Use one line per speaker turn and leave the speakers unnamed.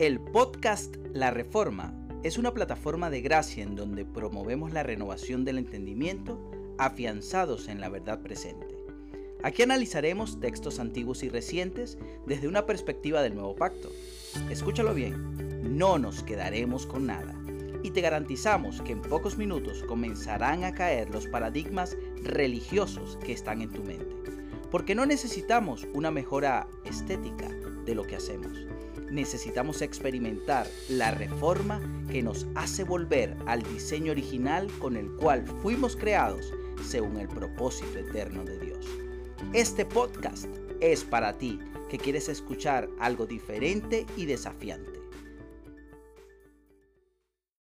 El podcast La Reforma es una plataforma de gracia en donde promovemos la renovación del entendimiento afianzados en la verdad presente. Aquí analizaremos textos antiguos y recientes desde una perspectiva del nuevo pacto. Escúchalo bien, no nos quedaremos con nada y te garantizamos que en pocos minutos comenzarán a caer los paradigmas religiosos que están en tu mente. Porque no necesitamos una mejora estética de lo que hacemos necesitamos experimentar la reforma que nos hace volver al diseño original con el cual fuimos creados según el propósito eterno de Dios. Este podcast es para ti que quieres escuchar algo diferente y desafiante.